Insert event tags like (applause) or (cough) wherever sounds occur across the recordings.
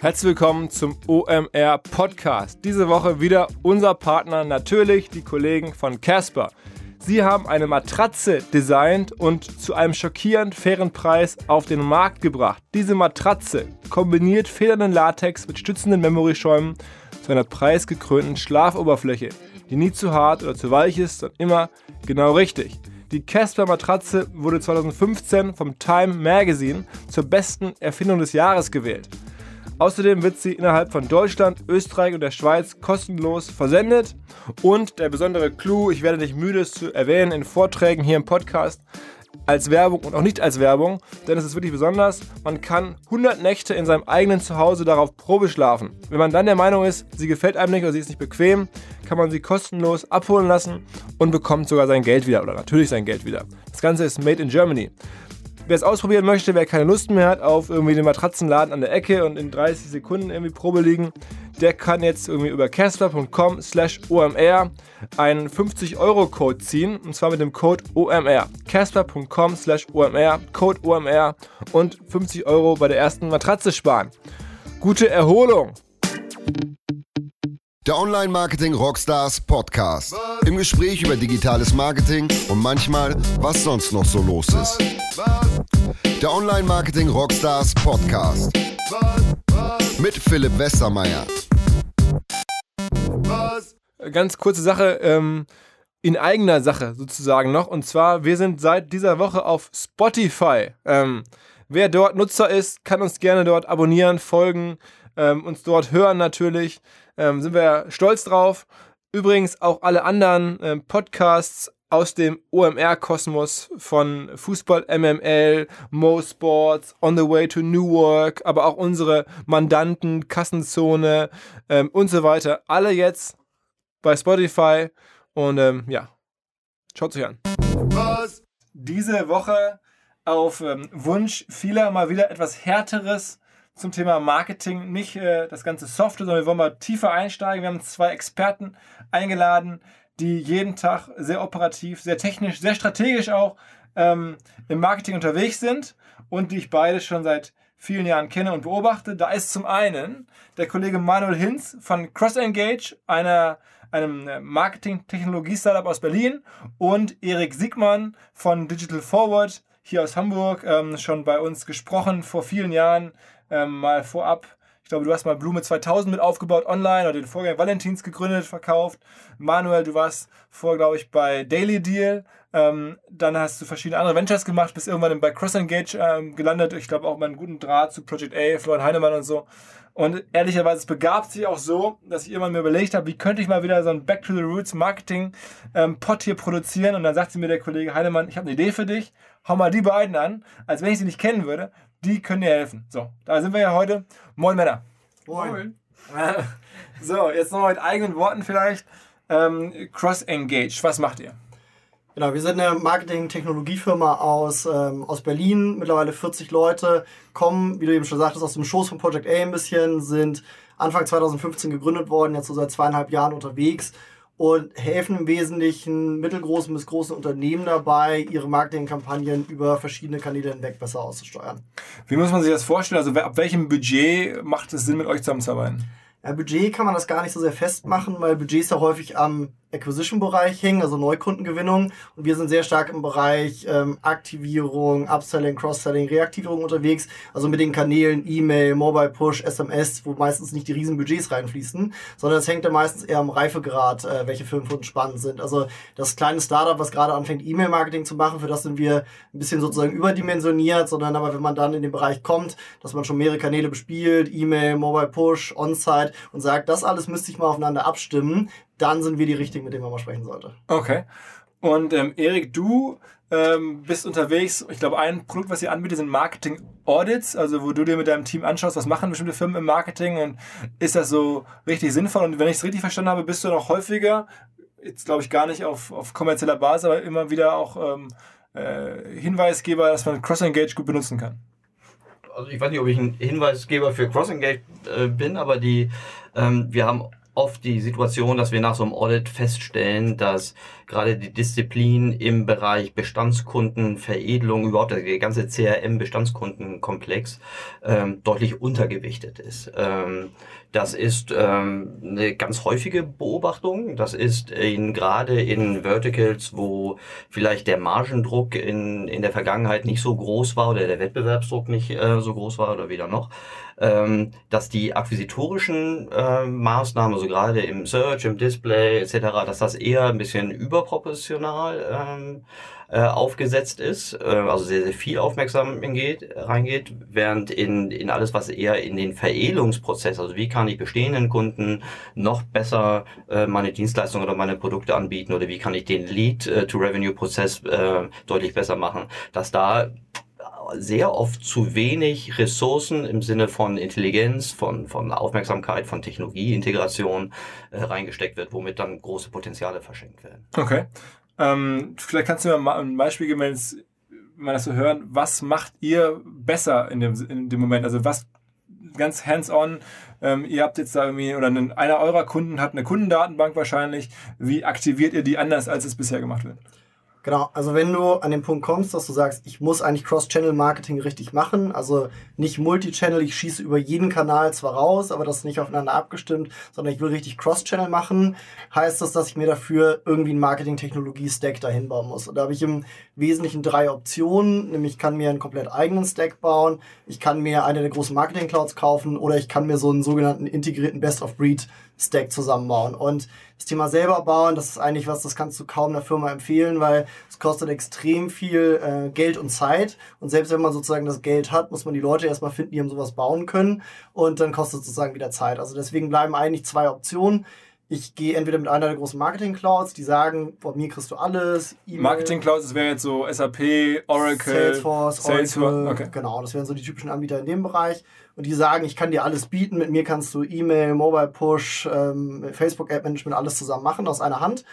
Herzlich willkommen zum OMR Podcast. Diese Woche wieder unser Partner, natürlich die Kollegen von Casper. Sie haben eine Matratze designt und zu einem schockierend fairen Preis auf den Markt gebracht. Diese Matratze kombiniert federnden Latex mit stützenden Memory-Schäumen zu einer preisgekrönten Schlafoberfläche, die nie zu hart oder zu weich ist, sondern immer genau richtig. Die Casper Matratze wurde 2015 vom Time Magazine zur besten Erfindung des Jahres gewählt. Außerdem wird sie innerhalb von Deutschland, Österreich und der Schweiz kostenlos versendet. Und der besondere Clou, ich werde nicht müde es zu erwähnen in Vorträgen hier im Podcast, als Werbung und auch nicht als Werbung, denn es ist wirklich besonders. Man kann 100 Nächte in seinem eigenen Zuhause darauf Probe schlafen. Wenn man dann der Meinung ist, sie gefällt einem nicht oder sie ist nicht bequem, kann man sie kostenlos abholen lassen und bekommt sogar sein Geld wieder oder natürlich sein Geld wieder. Das Ganze ist made in Germany. Wer es ausprobieren möchte, wer keine Lust mehr hat auf irgendwie den Matratzenladen an der Ecke und in 30 Sekunden irgendwie Probe liegen, der kann jetzt irgendwie über casper.com slash OMR einen 50-Euro-Code ziehen und zwar mit dem Code OMR. casper.com slash OMR, Code OMR und 50 Euro bei der ersten Matratze sparen. Gute Erholung! Der Online Marketing Rockstars Podcast. Im Gespräch über digitales Marketing und manchmal, was sonst noch so los ist. Der Online Marketing Rockstars Podcast. Mit Philipp Westermeier. Ganz kurze Sache, ähm, in eigener Sache sozusagen noch. Und zwar, wir sind seit dieser Woche auf Spotify. Ähm, wer dort Nutzer ist, kann uns gerne dort abonnieren, folgen, ähm, uns dort hören natürlich. Ähm, sind wir stolz drauf. Übrigens auch alle anderen ähm, Podcasts aus dem OMR-Kosmos von Fußball MML, Mo Sports, On the Way to New Work, aber auch unsere Mandanten, Kassenzone ähm, und so weiter. Alle jetzt bei Spotify und ähm, ja, schaut sich an. Was? Diese Woche auf ähm, Wunsch vieler mal wieder etwas härteres zum Thema Marketing. Nicht äh, das ganze Software, sondern wir wollen mal tiefer einsteigen. Wir haben zwei Experten eingeladen, die jeden Tag sehr operativ, sehr technisch, sehr strategisch auch ähm, im Marketing unterwegs sind und die ich beide schon seit vielen Jahren kenne und beobachte. Da ist zum einen der Kollege Manuel Hinz von CrossEngage, einer, einem äh, Marketing-Technologie-Startup aus Berlin und Erik Siegmann von Digital Forward hier aus Hamburg, ähm, schon bei uns gesprochen vor vielen Jahren, ähm, mal vorab. Ich glaube, du hast mal Blume 2000 mit aufgebaut online oder den Vorgänger Valentins gegründet, verkauft. Manuel, du warst vor, glaube ich, bei Daily Deal. Ähm, dann hast du verschiedene andere Ventures gemacht, bist irgendwann bei CrossEngage ähm, gelandet. Ich glaube auch mal einen guten Draht zu Project A, Florian Heinemann und so. Und ehrlicherweise, es begab sich auch so, dass ich irgendwann mir überlegt habe, wie könnte ich mal wieder so ein Back to the Roots Marketing ähm, Pot hier produzieren. Und dann sagte mir der Kollege Heinemann, ich habe eine Idee für dich, hau mal die beiden an, als wenn ich sie nicht kennen würde die können dir helfen. So, da sind wir ja heute. Moin Männer. Moin. (laughs) so, jetzt noch mit eigenen Worten vielleicht. Ähm, Cross Engage, was macht ihr? Genau, wir sind eine Marketing-Technologiefirma aus, ähm, aus Berlin, mittlerweile 40 Leute, kommen, wie du eben schon sagtest, aus dem Schoß von Project A ein bisschen, sind Anfang 2015 gegründet worden, jetzt so seit zweieinhalb Jahren unterwegs und helfen im Wesentlichen mittelgroßen bis großen Unternehmen dabei, ihre Marketingkampagnen über verschiedene Kanäle hinweg besser auszusteuern. Wie muss man sich das vorstellen? Also ab welchem Budget macht es Sinn, mit euch zusammenzuarbeiten? Ja, Budget kann man das gar nicht so sehr festmachen, weil Budgets ja häufig am Acquisition-Bereich hängen, also Neukundengewinnung. Und wir sind sehr stark im Bereich ähm, Aktivierung, Upselling, Cross-Selling, Reaktivierung unterwegs. Also mit den Kanälen E-Mail, Mobile Push, SMS, wo meistens nicht die riesen Budgets reinfließen, sondern es hängt ja meistens eher am Reifegrad, äh, welche Firmen für uns spannend sind. Also das kleine Startup, was gerade anfängt, E-Mail-Marketing zu machen, für das sind wir ein bisschen sozusagen überdimensioniert, sondern aber wenn man dann in den Bereich kommt, dass man schon mehrere Kanäle bespielt, E-Mail, Mobile Push, On-Site und sagt, das alles müsste ich mal aufeinander abstimmen, dann sind wir die Richtigen, mit denen man mal sprechen sollte. Okay. Und ähm, Erik, du ähm, bist unterwegs. Ich glaube, ein Produkt, was ihr anbietet, sind Marketing Audits, also wo du dir mit deinem Team anschaust, was machen bestimmte Firmen im Marketing und ist das so richtig sinnvoll? Und wenn ich es richtig verstanden habe, bist du noch häufiger, jetzt glaube ich gar nicht auf, auf kommerzieller Basis, aber immer wieder auch ähm, äh, Hinweisgeber, dass man Cross-Engage gut benutzen kann. Also ich weiß nicht, ob ich ein Hinweisgeber für Cross-Engage äh, bin, aber die, ähm, wir haben oft die Situation, dass wir nach so einem Audit feststellen, dass gerade die Disziplin im Bereich Bestandskunden, Veredelung, überhaupt der ganze CRM-Bestandskundenkomplex ähm, deutlich untergewichtet ist. Ähm, das ist ähm, eine ganz häufige Beobachtung. Das ist in, gerade in Verticals, wo vielleicht der Margendruck in, in der Vergangenheit nicht so groß war oder der Wettbewerbsdruck nicht äh, so groß war oder weder noch, ähm, dass die akquisitorischen äh, Maßnahmen, also gerade im Search, im Display etc., dass das eher ein bisschen überproportional ähm, äh, aufgesetzt ist, äh, also sehr, sehr viel aufmerksam geht, reingeht, während in, in alles, was eher in den Veredelungsprozess, also wie kann ich bestehenden Kunden noch besser äh, meine Dienstleistungen oder meine Produkte anbieten oder wie kann ich den Lead-to-Revenue-Prozess äh, deutlich besser machen, dass da sehr oft zu wenig Ressourcen im Sinne von Intelligenz, von, von Aufmerksamkeit, von Technologieintegration äh, reingesteckt wird, womit dann große Potenziale verschenkt werden. Okay. Ähm, vielleicht kannst du mir mal ein Beispiel geben, wenn wir das so hören. Was macht ihr besser in dem, in dem Moment? Also was ganz hands-on, ähm, ihr habt jetzt da irgendwie, oder einer eurer Kunden hat eine Kundendatenbank wahrscheinlich. Wie aktiviert ihr die anders, als es bisher gemacht wird? Genau, also wenn du an den Punkt kommst, dass du sagst, ich muss eigentlich Cross-Channel-Marketing richtig machen, also nicht Multi-Channel, ich schieße über jeden Kanal zwar raus, aber das ist nicht aufeinander abgestimmt, sondern ich will richtig Cross-Channel machen, heißt das, dass ich mir dafür irgendwie einen Marketing-Technologie-Stack dahin bauen muss. Und da habe ich im Wesentlichen drei Optionen, nämlich ich kann mir einen komplett eigenen Stack bauen, ich kann mir eine der großen Marketing-Clouds kaufen oder ich kann mir so einen sogenannten integrierten Best-of-Breed Stack zusammenbauen. Und das Thema selber bauen, das ist eigentlich was, das kannst du kaum einer Firma empfehlen, weil es kostet extrem viel äh, Geld und Zeit. Und selbst wenn man sozusagen das Geld hat, muss man die Leute erstmal finden, die haben sowas bauen können. Und dann kostet es sozusagen wieder Zeit. Also deswegen bleiben eigentlich zwei Optionen. Ich gehe entweder mit einer der großen Marketing-Clouds, die sagen, von mir kriegst du alles. Marketing-Clouds, das wäre jetzt so SAP, Oracle, Salesforce, Oracle, okay. genau, das wären so die typischen Anbieter in dem Bereich und die sagen, ich kann dir alles bieten, mit mir kannst du E-Mail, Mobile Push, ähm, Facebook App Management alles zusammen machen aus einer Hand.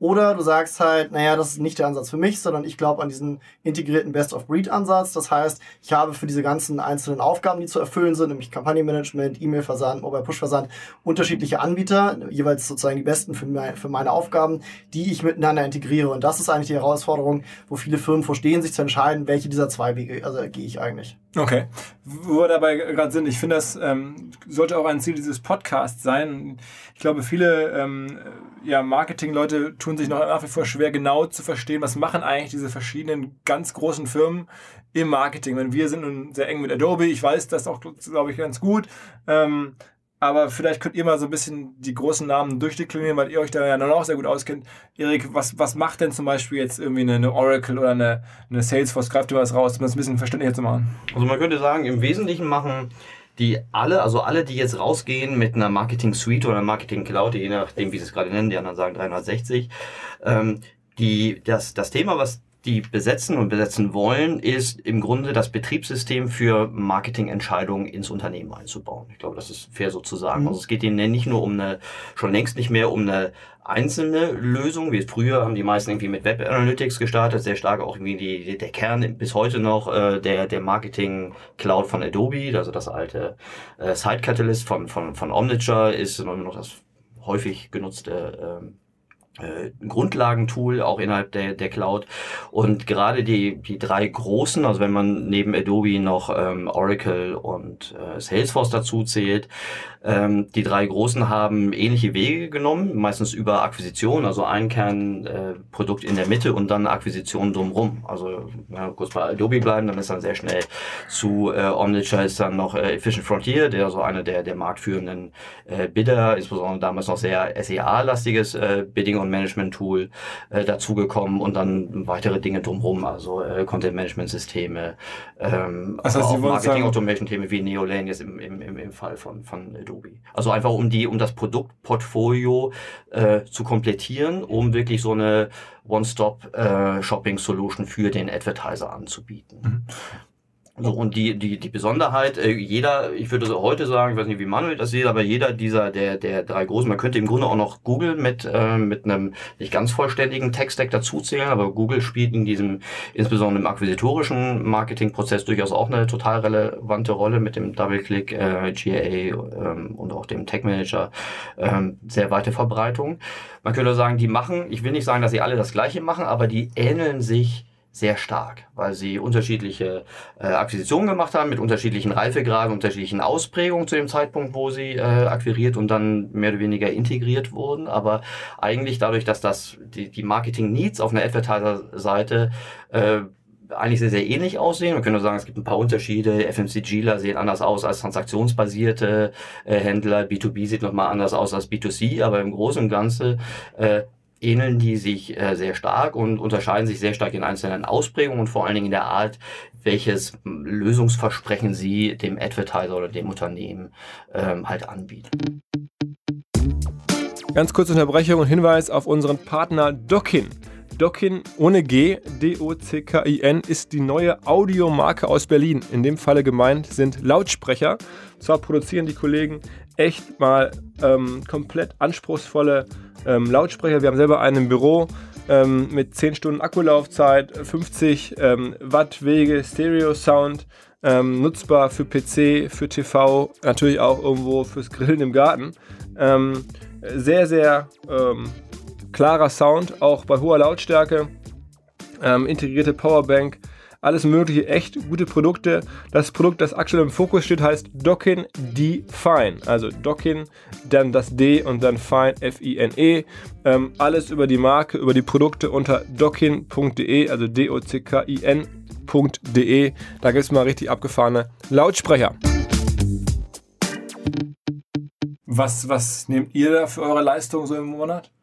Oder du sagst halt, naja, das ist nicht der Ansatz für mich, sondern ich glaube an diesen integrierten Best-of-Breed-Ansatz. Das heißt, ich habe für diese ganzen einzelnen Aufgaben, die zu erfüllen sind, nämlich Kampagnenmanagement, E-Mail-Versand, Mobile-Push-Versand, unterschiedliche Anbieter, jeweils sozusagen die besten für, meine, für meine Aufgaben, die ich miteinander integriere. Und das ist eigentlich die Herausforderung, wo viele Firmen verstehen, sich zu entscheiden, welche dieser zwei Wege also, gehe ich eigentlich. Okay. Wo wir dabei gerade sind, ich finde, das ähm, sollte auch ein Ziel dieses Podcasts sein. Ich glaube, viele ähm, ja, Marketing-Leute tun sich noch nach wie vor schwer, genau zu verstehen, was machen eigentlich diese verschiedenen ganz großen Firmen im Marketing. Wenn wir sind nun sehr eng mit Adobe, ich weiß das auch, glaube ich, ganz gut. Ähm, aber vielleicht könnt ihr mal so ein bisschen die großen Namen durchdeklinieren, weil ihr euch da ja noch sehr gut auskennt. Erik, was, was macht denn zum Beispiel jetzt irgendwie eine, eine Oracle oder eine, eine Salesforce? Greift ihr was raus, um das ein bisschen verständlicher zu machen? Also man könnte sagen, im Wesentlichen machen die alle, also alle, die jetzt rausgehen mit einer Marketing Suite oder einer Marketing Cloud, je nachdem, wie sie es gerade nennen, die anderen sagen 360, ähm, die, das, das Thema, was die besetzen und besetzen wollen, ist im Grunde das Betriebssystem für Marketingentscheidungen ins Unternehmen einzubauen. Ich glaube, das ist fair so zu sagen. Mhm. Also es geht ihnen nicht nur um eine, schon längst nicht mehr um eine einzelne Lösung, wie früher haben die meisten irgendwie mit Web Analytics gestartet, sehr stark auch irgendwie die, der Kern bis heute noch äh, der, der Marketing Cloud von Adobe, also das alte äh, Site Catalyst von, von, von Omniture ist immer noch das häufig genutzte ähm, äh, Grundlagentool auch innerhalb der, der Cloud. Und gerade die, die drei großen, also wenn man neben Adobe noch ähm, Oracle und äh, Salesforce dazu zählt, ähm, die drei großen haben ähnliche Wege genommen, meistens über Akquisition, also ein Kernprodukt äh, in der Mitte und dann Akquisition drumrum. Also ja, kurz bei Adobe bleiben, dann ist dann sehr schnell zu äh, Omniture ist dann noch äh, Efficient Frontier, der so einer der, der marktführenden äh, Bidder, insbesondere damals noch sehr SEA-lastiges äh, Bidding und Management Tool äh, dazugekommen und dann weitere Dinge drumherum, also äh, Content Management Systeme, ähm, das heißt, auch Marketing Automation Themen wie Neolane jetzt im, im, im, im Fall von, von Adobe. Also einfach um die, um das Produktportfolio äh, zu komplettieren, um wirklich so eine One-Stop äh, Shopping Solution für den Advertiser anzubieten. Mhm. So, und die, die, die Besonderheit, äh, jeder, ich würde so heute sagen, ich weiß nicht, wie Manuel das sieht, aber jeder dieser, der, der drei großen, man könnte im Grunde auch noch Google mit, äh, mit einem nicht ganz vollständigen Tech-Stack dazuzählen, aber Google spielt in diesem, insbesondere im akquisitorischen Marketingprozess durchaus auch eine total relevante Rolle mit dem Double-Click, äh, GA ähm, und auch dem Tech-Manager, ähm, sehr weite Verbreitung. Man könnte sagen, die machen, ich will nicht sagen, dass sie alle das Gleiche machen, aber die ähneln sich sehr stark, weil sie unterschiedliche äh, Akquisitionen gemacht haben mit unterschiedlichen Reifegraden, unterschiedlichen Ausprägungen zu dem Zeitpunkt, wo sie äh, akquiriert und dann mehr oder weniger integriert wurden. Aber eigentlich dadurch, dass das die, die Marketing-Needs auf einer Advertiser-Seite äh, eigentlich sehr, sehr ähnlich aussehen. Man könnte sagen, es gibt ein paar Unterschiede. FMCGler sehen anders aus als transaktionsbasierte äh, Händler. B2B sieht nochmal anders aus als B2C, aber im Großen und Ganzen äh, ähneln die sich äh, sehr stark und unterscheiden sich sehr stark in einzelnen Ausprägungen und vor allen Dingen in der Art, welches Lösungsversprechen sie dem Advertiser oder dem Unternehmen ähm, halt anbieten. Ganz kurze Unterbrechung und Hinweis auf unseren Partner Dockin. Dockin ohne G, D-O-C-K-I-N, ist die neue Audiomarke aus Berlin. In dem Falle gemeint sind Lautsprecher. Zwar produzieren die Kollegen echt mal ähm, komplett anspruchsvolle ähm, Lautsprecher. Wir haben selber einen im Büro ähm, mit 10 Stunden Akkulaufzeit, 50 ähm, Watt Wege, Stereo-Sound, ähm, nutzbar für PC, für TV, natürlich auch irgendwo fürs Grillen im Garten. Ähm, sehr, sehr klarer Sound, auch bei hoher Lautstärke. integrierte Powerbank, alles mögliche, echt gute Produkte. Das Produkt, das aktuell im Fokus steht, heißt Dockin Define. Also Dockin, dann das D und dann Fine, F-I-N-E. Ähm, alles über die Marke, über die Produkte unter dockin.de, also D-O-C-K-I-N.de. Da gibt es mal richtig abgefahrene Lautsprecher. Was, was nehmt ihr da für eure Leistung so im Monat?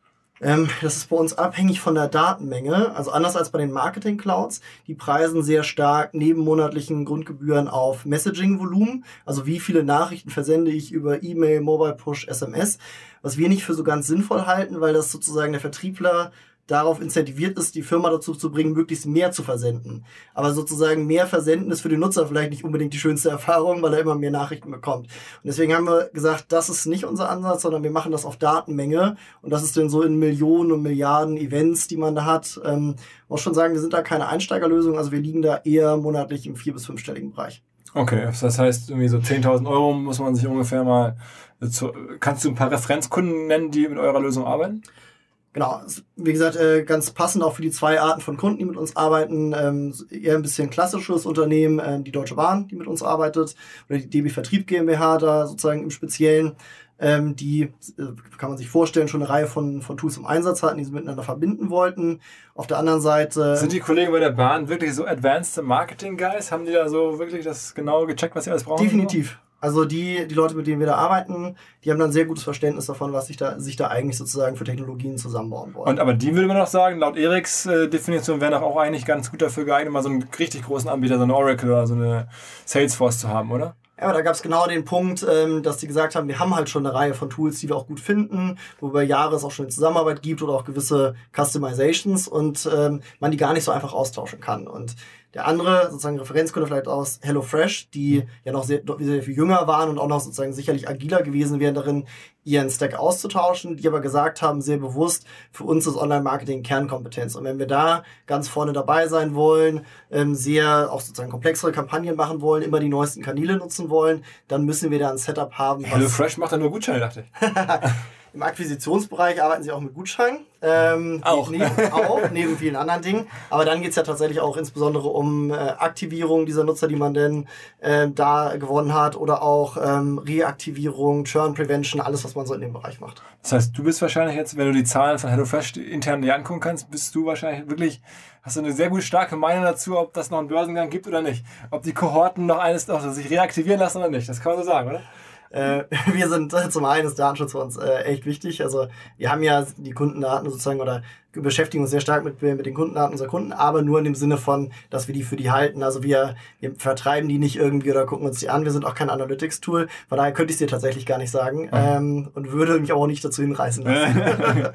Ähm, das ist bei uns abhängig von der Datenmenge. Also anders als bei den Marketing Clouds, die preisen sehr stark neben monatlichen Grundgebühren auf Messaging-Volumen. Also wie viele Nachrichten versende ich über E-Mail, Mobile Push, SMS. Was wir nicht für so ganz sinnvoll halten, weil das sozusagen der Vertriebler darauf incentiviert ist, die Firma dazu zu bringen, möglichst mehr zu versenden. Aber sozusagen mehr Versenden ist für den Nutzer vielleicht nicht unbedingt die schönste (laughs) Erfahrung, weil er immer mehr Nachrichten bekommt. Und deswegen haben wir gesagt, das ist nicht unser Ansatz, sondern wir machen das auf Datenmenge. Und das ist dann so in Millionen und Milliarden Events, die man da hat. Ähm, muss schon sagen, wir sind da keine Einsteigerlösung, also wir liegen da eher monatlich im vier- bis fünfstelligen Bereich. Okay, das heißt, irgendwie so 10.000 Euro muss man sich ungefähr mal. Zu, kannst du ein paar Referenzkunden nennen, die mit eurer Lösung arbeiten? Genau, wie gesagt, äh, ganz passend auch für die zwei Arten von Kunden, die mit uns arbeiten. Ähm, eher ein bisschen klassisches Unternehmen, äh, die Deutsche Bahn, die mit uns arbeitet, oder die DB Vertrieb GmbH da sozusagen im Speziellen, ähm, die, äh, kann man sich vorstellen, schon eine Reihe von, von Tools im Einsatz hatten, die sie miteinander verbinden wollten. Auf der anderen Seite... Sind die Kollegen bei der Bahn wirklich so advanced Marketing-Guys? Haben die da so wirklich das genau gecheckt, was sie alles brauchen? Definitiv. Also die, die Leute, mit denen wir da arbeiten, die haben dann sehr gutes Verständnis davon, was sich da, sich da eigentlich sozusagen für Technologien zusammenbauen wollen. Und aber die würde man noch sagen, laut Eriks äh, Definition wäre doch auch eigentlich ganz gut dafür geeignet, mal so einen richtig großen Anbieter, so eine Oracle oder so eine Salesforce zu haben, oder? Ja, aber da gab es genau den Punkt, ähm, dass die gesagt haben, wir haben halt schon eine Reihe von Tools, die wir auch gut finden, wo über Jahre es auch schon eine Zusammenarbeit gibt oder auch gewisse Customizations und ähm, man die gar nicht so einfach austauschen kann. Und der andere, sozusagen Referenzkunde vielleicht aus HelloFresh, die mhm. ja noch sehr, sehr viel jünger waren und auch noch sozusagen sicherlich agiler gewesen wären darin, ihren Stack auszutauschen, die aber gesagt haben, sehr bewusst, für uns ist Online-Marketing Kernkompetenz. Und wenn wir da ganz vorne dabei sein wollen, ähm, sehr auch sozusagen komplexere Kampagnen machen wollen, immer die neuesten Kanäle nutzen wollen, dann müssen wir da ein Setup haben. HelloFresh macht ja nur Gutscheine, dachte ich. (laughs) Im Akquisitionsbereich arbeiten sie auch mit Gutscheinen. Ähm, auch. Neben, auch, neben vielen anderen Dingen. Aber dann geht's ja tatsächlich auch insbesondere um äh, Aktivierung dieser Nutzer, die man denn äh, da gewonnen hat, oder auch ähm, Reaktivierung, Churn Prevention, alles, was man so in dem Bereich macht. Das heißt, du bist wahrscheinlich jetzt, wenn du die Zahlen von HelloFresh intern dir angucken kannst, bist du wahrscheinlich wirklich, hast du eine sehr gut starke Meinung dazu, ob das noch einen Börsengang gibt oder nicht. Ob die Kohorten noch eines noch sich reaktivieren lassen oder nicht. Das kann man so sagen, oder? Äh, (laughs) wir sind äh, zum einen ist Datenschutz für uns äh, echt wichtig. Also wir haben ja die Kundendaten sozusagen oder beschäftigen uns sehr stark mit, mit den Kundendaten unserer Kunden, aber nur in dem Sinne von, dass wir die für die halten. Also wir, wir vertreiben die nicht irgendwie oder gucken uns die an. Wir sind auch kein Analytics-Tool. Von daher könnte ich es dir tatsächlich gar nicht sagen mhm. ähm, und würde mich auch nicht dazu hinreißen lassen. (laughs)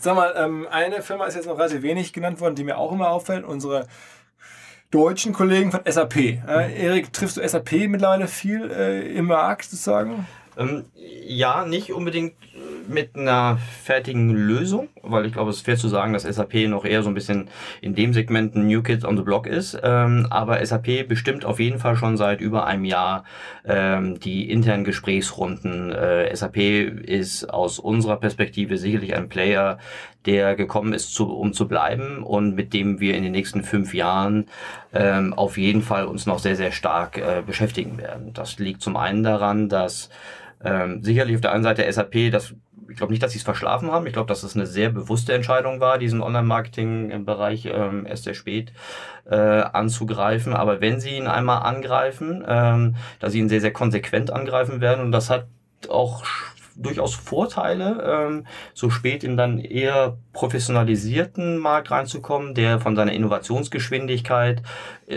Sag mal, ähm, eine Firma ist jetzt noch relativ wenig genannt worden, die mir auch immer auffällt. Unsere deutschen Kollegen von SAP. Äh, Erik, triffst du SAP mittlerweile viel äh, im Markt sozusagen? Ähm, ja, nicht unbedingt mit einer fertigen Lösung, weil ich glaube, es ist fair zu sagen, dass SAP noch eher so ein bisschen in dem Segment ein New Kids on the Block ist. Ähm, aber SAP bestimmt auf jeden Fall schon seit über einem Jahr ähm, die internen Gesprächsrunden. Äh, SAP ist aus unserer Perspektive sicherlich ein Player, der gekommen ist, zu, um zu bleiben und mit dem wir in den nächsten fünf Jahren ähm, auf jeden Fall uns noch sehr, sehr stark äh, beschäftigen werden. Das liegt zum einen daran, dass ähm, sicherlich auf der einen Seite SAP, das, ich glaube nicht, dass sie es verschlafen haben. Ich glaube, dass es eine sehr bewusste Entscheidung war, diesen Online-Marketing im Bereich ähm, erst sehr spät äh, anzugreifen. Aber wenn sie ihn einmal angreifen, ähm, dass sie ihn sehr, sehr konsequent angreifen werden und das hat auch durchaus Vorteile, ähm, so spät in dann eher professionalisierten Markt reinzukommen, der von seiner Innovationsgeschwindigkeit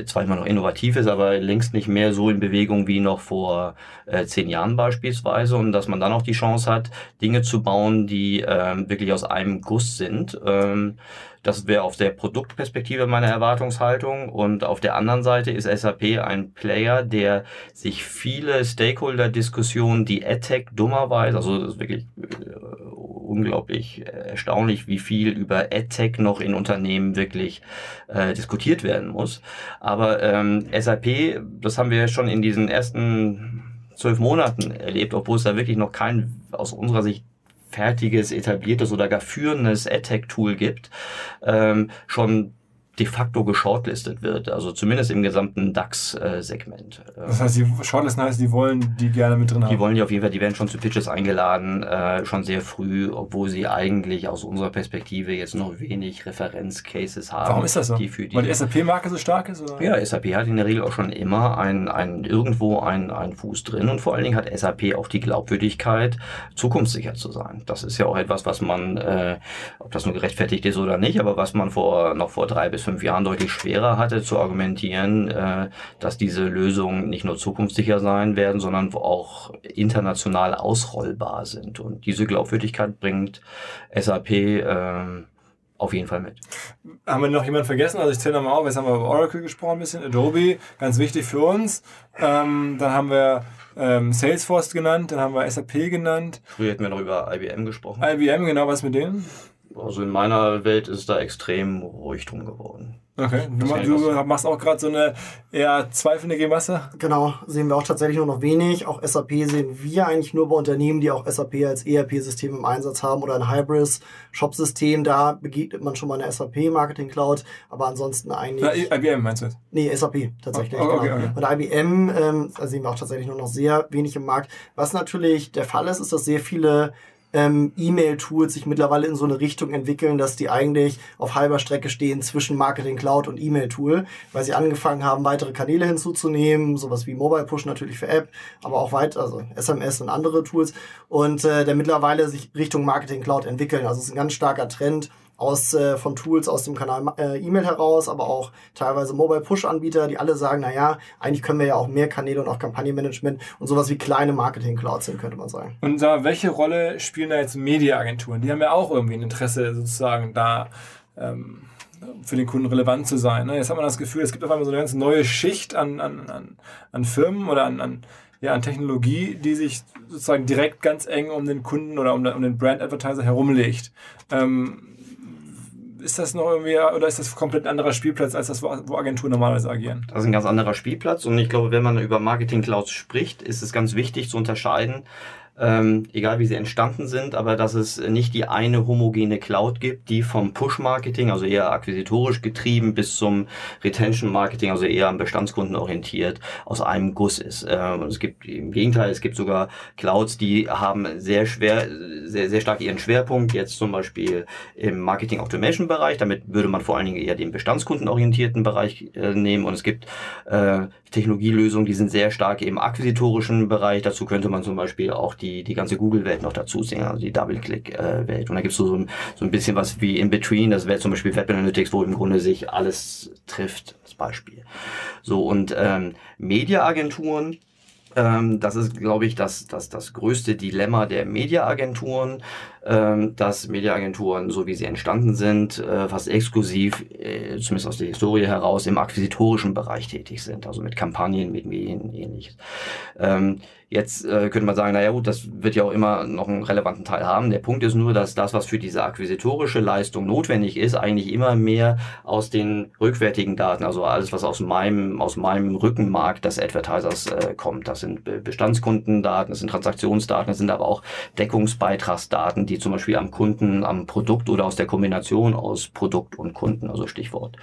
zwar immer noch innovativ ist, aber längst nicht mehr so in Bewegung wie noch vor äh, zehn Jahren beispielsweise und dass man dann auch die Chance hat, Dinge zu bauen, die ähm, wirklich aus einem Guss sind. Ähm, das wäre auf der Produktperspektive meine Erwartungshaltung. Und auf der anderen Seite ist SAP ein Player, der sich viele Stakeholder-Diskussionen, die AdTech dummerweise, also wirklich äh, unglaublich erstaunlich, wie viel über AdTech noch in Unternehmen wirklich äh, diskutiert werden muss. Aber ähm, SAP, das haben wir schon in diesen ersten zwölf Monaten erlebt, obwohl es da wirklich noch kein aus unserer Sicht fertiges, etabliertes oder gar führendes AdTech-Tool gibt, ähm, schon de facto geshortlistet wird, also zumindest im gesamten DAX-Segment. Das heißt, die Shortlisten heißt, die wollen die gerne mit drin haben? Die wollen die auf jeden Fall, die werden schon zu Pitches eingeladen, äh, schon sehr früh, obwohl sie eigentlich aus unserer Perspektive jetzt noch wenig Referenzcases haben. Warum ist das so? Die für die Weil die SAP-Marke so stark ist? Oder? Ja, SAP hat in der Regel auch schon immer ein, ein, irgendwo einen ein Fuß drin und vor allen Dingen hat SAP auch die Glaubwürdigkeit, zukunftssicher zu sein. Das ist ja auch etwas, was man, äh, ob das nur gerechtfertigt ist oder nicht, aber was man vor noch vor drei bis fünf Jahren deutlich schwerer hatte zu argumentieren, äh, dass diese Lösungen nicht nur zukunftssicher sein werden, sondern auch international ausrollbar sind. Und diese Glaubwürdigkeit bringt SAP äh, auf jeden Fall mit. Haben wir noch jemanden vergessen? Also ich zähle nochmal auf, jetzt haben wir über Oracle gesprochen ein bisschen, Adobe, ganz wichtig für uns. Ähm, dann haben wir ähm, Salesforce genannt, dann haben wir SAP genannt. Früher hätten wir noch über IBM gesprochen. IBM, genau, was mit denen? Also in meiner Welt ist es da extrem ruhig drum geworden. Okay, du, du machst auch gerade so eine eher zweifelnde Gemasse? Genau, sehen wir auch tatsächlich nur noch wenig. Auch SAP sehen wir eigentlich nur bei Unternehmen, die auch SAP als ERP-System im Einsatz haben oder ein Hybris-Shop-System. Da begegnet man schon mal eine SAP-Marketing-Cloud, aber ansonsten eigentlich... Na, IBM meinst du jetzt? Nee, SAP tatsächlich. Oh, okay, genau. okay. Und IBM ähm, sehen wir auch tatsächlich nur noch sehr wenig im Markt. Was natürlich der Fall ist, ist, dass sehr viele ähm, E-Mail-Tools sich mittlerweile in so eine Richtung entwickeln, dass die eigentlich auf halber Strecke stehen zwischen Marketing Cloud und E-Mail-Tool, weil sie angefangen haben, weitere Kanäle hinzuzunehmen, sowas wie Mobile Push natürlich für App, aber auch weiter, also SMS und andere Tools und äh, der mittlerweile sich Richtung Marketing Cloud entwickeln. Also es ist ein ganz starker Trend, aus, äh, von Tools aus dem Kanal äh, E-Mail heraus, aber auch teilweise Mobile Push-Anbieter, die alle sagen, naja, eigentlich können wir ja auch mehr Kanäle und auch Kampagnenmanagement und sowas wie kleine Marketing-Clouds sind, könnte man sagen. Und da, welche Rolle spielen da jetzt Mediaagenturen? Die haben ja auch irgendwie ein Interesse, sozusagen da ähm, für den Kunden relevant zu sein. Ne? Jetzt hat man das Gefühl, es gibt auf einmal so eine ganz neue Schicht an, an, an, an Firmen oder an, an ja, an Technologie, die sich sozusagen direkt ganz eng um den Kunden oder um, um den Brand Advertiser herumlegt. Ähm, ist das noch irgendwie, oder ist das komplett ein anderer Spielplatz als das, wo Agenturen normalerweise agieren? Das ist ein ganz anderer Spielplatz und ich glaube, wenn man über Marketing Clouds spricht, ist es ganz wichtig zu unterscheiden, ähm, egal wie sie entstanden sind, aber dass es nicht die eine homogene Cloud gibt, die vom Push-Marketing, also eher akquisitorisch getrieben, bis zum Retention-Marketing, also eher am Bestandskunden orientiert, aus einem Guss ist. Ähm, es gibt im Gegenteil, es gibt sogar Clouds, die haben sehr schwer, sehr, sehr stark ihren Schwerpunkt, jetzt zum Beispiel im Marketing-Automation-Bereich, damit würde man vor allen Dingen eher den bestandskundenorientierten Bereich äh, nehmen. Und es gibt äh, Technologielösungen, die sind sehr stark im akquisitorischen Bereich, dazu könnte man zum Beispiel auch die die, die ganze Google-Welt noch dazu sehen, also die Double-Click-Welt. Und da gibt es so, ein, so ein bisschen was wie in between, das wäre zum Beispiel Web Analytics, wo im Grunde sich alles trifft, als Beispiel. So, und ähm, Media-Agenturen Ähm, das ist, glaube ich, das, das, das größte Dilemma der Mediaagenturen, ähm, dass Mediaagenturen, so wie sie entstanden sind, äh, fast exklusiv, äh, zumindest aus der Historie heraus, im akquisitorischen Bereich tätig sind, also mit Kampagnen, mit Medien ähnliches. Ähm, Jetzt äh, könnte man sagen, naja gut, das wird ja auch immer noch einen relevanten Teil haben. Der Punkt ist nur, dass das, was für diese akquisitorische Leistung notwendig ist, eigentlich immer mehr aus den rückwärtigen Daten, also alles, was aus meinem, aus meinem Rückenmark des Advertisers kommt. Das sind Bestandskundendaten, das sind Transaktionsdaten, das sind aber auch Deckungsbeitragsdaten, die zum Beispiel am Kunden, am Produkt oder aus der Kombination aus Produkt und Kunden, also Stichwort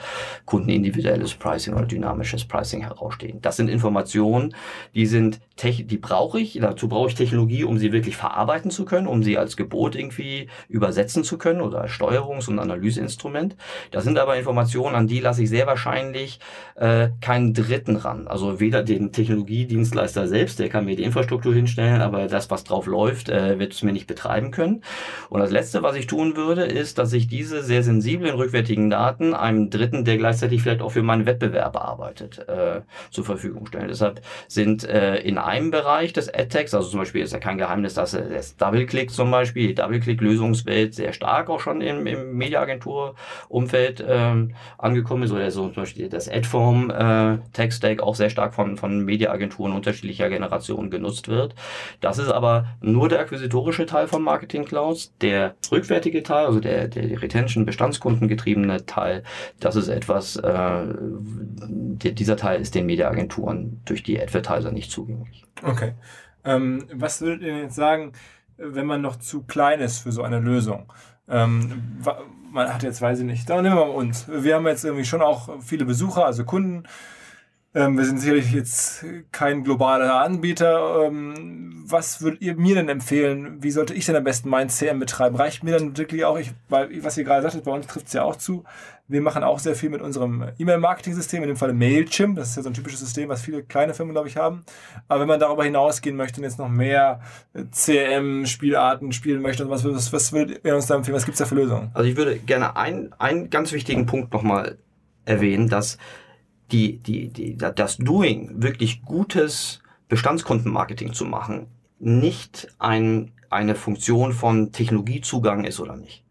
kundenindividuelles Pricing oder dynamisches Pricing herausstehen. Das sind Informationen, die sind, die brauche ich, dazu brauche ich Technologie, um sie wirklich verarbeiten zu können, um sie als Gebot irgendwie übersetzen zu können oder als Steuerungs- und Analyseinstrument. Das sind aber Informationen, an die lasse ich sehr wahrscheinlich äh, keinen Dritten ran. Also weder den Technologiedienstleister selbst, der kann mir die Infrastruktur hinstellen, aber das, was drauf läuft, äh, wird es mir nicht betreiben können. Und das Letzte, was ich tun würde, ist, dass ich diese sehr sensiblen rückwärtigen Daten einem Dritten, der gleichzeitig vielleicht auch für meinen Wettbewerber arbeitet, äh, zur Verfügung stellen. Deshalb sind äh, in einem Bereich des AdTechs, also zum Beispiel ist ja kein Geheimnis, dass das DoubleClick zum Beispiel, die DoubleClick-Lösungswelt sehr stark auch schon im, im Mediaagentur-Umfeld ähm, angekommen ist, oder so zum Beispiel das Adform äh, Tech-Stack auch sehr stark von, von Mediaagenturen unterschiedlicher Generationen genutzt wird. Das ist aber nur der akquisitorische Teil von Marketing Clouds. Der rückwärtige Teil, also der, der Retention Bestandskundengetriebene Teil, das ist etwas, äh, dieser Teil ist den Mediaagenturen durch die Advertiser nicht zugänglich. Okay. Ähm, was würdet ihr jetzt sagen, wenn man noch zu klein ist für so eine Lösung? Ähm, man hat jetzt, weiß ich nicht, da nehmen wir mal uns. Wir haben jetzt irgendwie schon auch viele Besucher, also Kunden. Ähm, wir sind sicherlich jetzt kein globaler Anbieter. Ähm, was würdet ihr mir denn empfehlen? Wie sollte ich denn am besten mein CM betreiben? Reicht mir dann wirklich auch, ich, weil, was ihr gerade sagtet, bei uns trifft es ja auch zu. Wir machen auch sehr viel mit unserem E-Mail-Marketing-System, in dem Fall Mailchimp. Das ist ja so ein typisches System, was viele kleine Firmen, glaube ich, haben. Aber wenn man darüber hinausgehen möchte und jetzt noch mehr äh, CRM-Spielarten spielen möchte, was, was, was würdet ihr uns da empfehlen? Was gibt es da für Lösungen? Also ich würde gerne ein, einen ganz wichtigen Punkt nochmal erwähnen, dass die, die, die, das Doing, wirklich gutes Bestandskundenmarketing zu machen, nicht ein, eine Funktion von Technologiezugang ist oder nicht.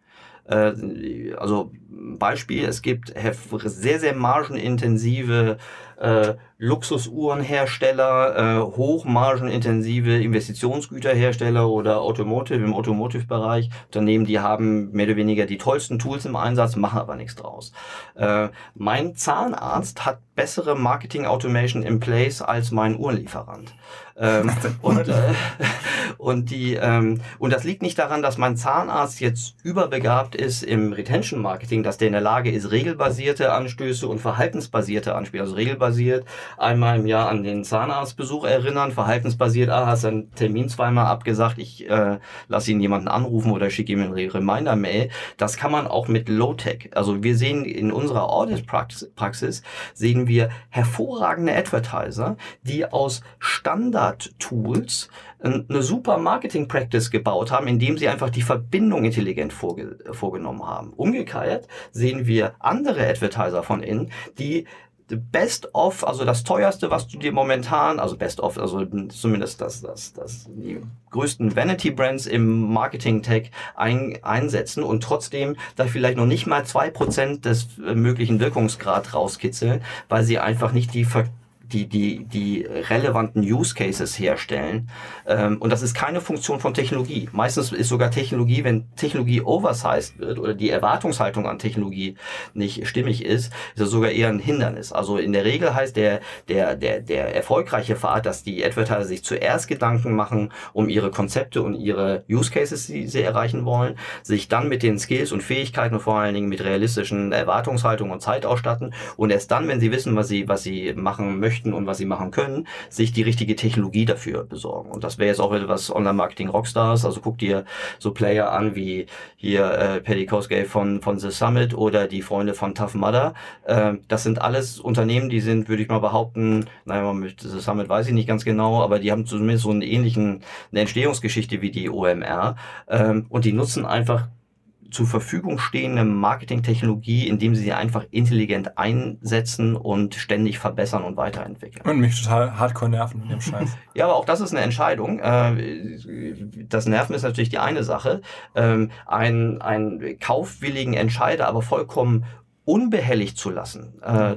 Äh, also Beispiel, es gibt sehr, sehr margenintensive äh, Luxusuhrenhersteller, äh, hochmargenintensive Investitionsgüterhersteller oder Automotive im Automotive-Bereich, Unternehmen, die haben mehr oder weniger die tollsten Tools im Einsatz, machen aber nichts draus. Äh, mein Zahnarzt hat bessere Marketing Automation in place als mein Uhrenlieferant. Ähm, (laughs) und, äh, (laughs) und, die, ähm, und das liegt nicht daran, dass mein Zahnarzt jetzt überbegabt ist im Retention Marketing, dass der in der Lage ist, regelbasierte Anstöße und verhaltensbasierte Anspiele, also regelbasiert einmal im Jahr an den Zahnarztbesuch erinnern, verhaltensbasiert, ah, hast einen Termin zweimal abgesagt, ich äh, lasse ihn jemanden anrufen oder schicke ihm eine Reminder-Mail. Das kann man auch mit Low-Tech. Also wir sehen in unserer Audit-Praxis, sehen wir hervorragende Advertiser, die aus Standard-Tools eine super Marketing-Practice gebaut haben, indem sie einfach die Verbindung intelligent vorge vorgenommen haben. Umgekehrt sehen wir andere Advertiser von innen, die Best of, also das teuerste, was du dir momentan, also Best of, also zumindest das, das, das, die größten Vanity Brands im Marketing Tech ein, einsetzen und trotzdem da vielleicht noch nicht mal zwei Prozent des äh, möglichen Wirkungsgrad rauskitzeln, weil sie einfach nicht die Ver die, die, die relevanten Use Cases herstellen. Ähm, und das ist keine Funktion von Technologie. Meistens ist sogar Technologie, wenn Technologie oversized wird oder die Erwartungshaltung an Technologie nicht stimmig ist, ist das sogar eher ein Hindernis. Also in der Regel heißt der, der, der, der erfolgreiche Pfad, dass die Advertiser sich zuerst Gedanken machen um ihre Konzepte und ihre Use Cases, die sie erreichen wollen, sich dann mit den Skills und Fähigkeiten und vor allen Dingen mit realistischen Erwartungshaltungen und Zeit ausstatten und erst dann, wenn sie wissen, was sie, was sie machen möchten, möchten und was sie machen können, sich die richtige Technologie dafür besorgen. Und das wäre jetzt auch etwas Online-Marketing Rockstars. Also guck dir so Player an wie hier äh, Paddy Cosgay von, von The Summit oder die Freunde von Tough Mudder. Äh, das sind alles Unternehmen, die sind, würde ich mal behaupten, naja, mit The Summit weiß ich nicht ganz genau, aber die haben zumindest so einen ähnlichen, eine Entstehungsgeschichte wie die OMR. Ähm, und die nutzen einfach zur Verfügung stehende Marketingtechnologie, indem sie sie einfach intelligent einsetzen und ständig verbessern und weiterentwickeln. Und mich total hardcore nerven in dem (laughs) Scheiß. ja, aber auch das ist eine Entscheidung. Äh, das Nerven ist natürlich die eine Sache. Ähm, ein, ein kaufwilligen Entscheider aber vollkommen unbehelligt zu lassen. Äh,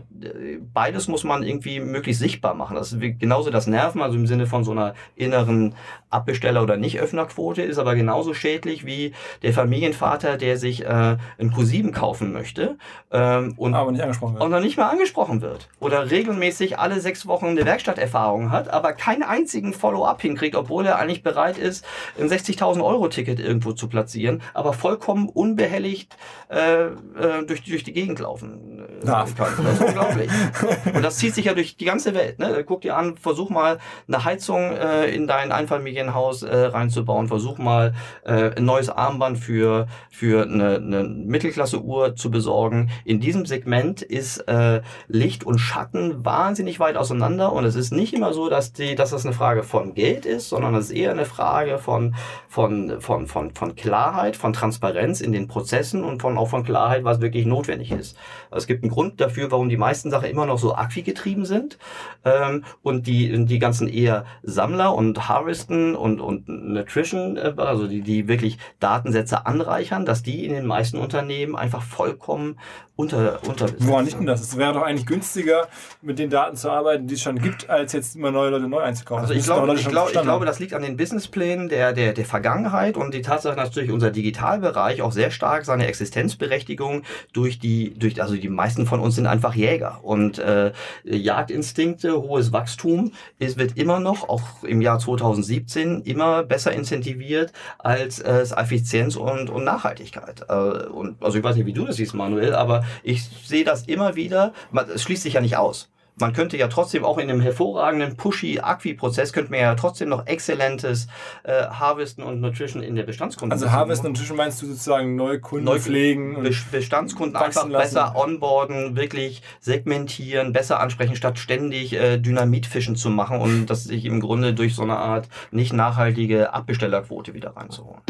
beides muss man irgendwie möglichst sichtbar machen. Das ist genauso das Nerven, also im Sinne von so einer inneren Abbesteller- oder Nicht-Öffnerquote, ist aber genauso schädlich wie der Familienvater, der sich äh, ein Q7 kaufen möchte ähm, und, aber nicht angesprochen wird. und dann nicht mehr angesprochen wird. Oder regelmäßig alle sechs Wochen eine Werkstatterfahrung hat, aber keinen einzigen Follow-up hinkriegt, obwohl er eigentlich bereit ist, ein 60.000 Euro-Ticket irgendwo zu platzieren, aber vollkommen unbehelligt äh, äh, durch, durch die Gegend laufen äh, Darf. kann. Das ist unglaublich. (laughs) Und das zieht sich ja durch die ganze Welt. Ne? Guck dir an, versuch mal eine Heizung äh, in dein Einfamilienhaus äh, reinzubauen. Versuch mal äh, ein neues Armband für, für eine, eine Mittelklasse-Uhr zu besorgen. In diesem Segment ist äh, Licht und Schatten wahnsinnig weit auseinander und es ist nicht immer so, dass, die, dass das eine Frage von Geld ist, sondern es ist eher eine Frage von, von, von, von, von Klarheit, von Transparenz in den Prozessen und von, auch von Klarheit, was wirklich notwendig ist ist. Also es gibt einen Grund dafür, warum die meisten Sachen immer noch so Acqui-getrieben sind ähm, und die, die ganzen eher Sammler und Harvesten und, und Nutrition, äh, also die, die wirklich Datensätze anreichern, dass die in den meisten Unternehmen einfach vollkommen unter, unter Woran liegt denn das? Es wäre doch eigentlich günstiger, mit den Daten zu arbeiten, die es schon gibt, als jetzt immer neue Leute neu einzukaufen. Also ich, glaube, ich, glaube, ich glaube, das liegt an den Businessplänen der, der, der Vergangenheit und die Tatsache, dass natürlich unser Digitalbereich auch sehr stark seine Existenzberechtigung durch die, durch, also die meisten von uns sind einfach Jäger und äh, Jagdinstinkte, hohes Wachstum ist, wird immer noch, auch im Jahr 2017, immer besser incentiviert als äh, Effizienz und, und Nachhaltigkeit. Äh, und, also ich weiß nicht, wie du das siehst, Manuel, aber ich sehe das immer wieder. Es schließt sich ja nicht aus. Man könnte ja trotzdem auch in einem hervorragenden Pushy-Acqui-Prozess könnte man ja trotzdem noch exzellentes äh, Harvesten und Nutrition in der Bestandskunden. Also Harvesten und Nutrition meinst du sozusagen neue Kunden Neu pflegen? Be Bestandskunden einfach lassen. besser onboarden, wirklich segmentieren, besser ansprechen, statt ständig äh, Dynamitfischen zu machen und das sich im Grunde durch so eine Art nicht nachhaltige Abbestellerquote wieder reinzuholen.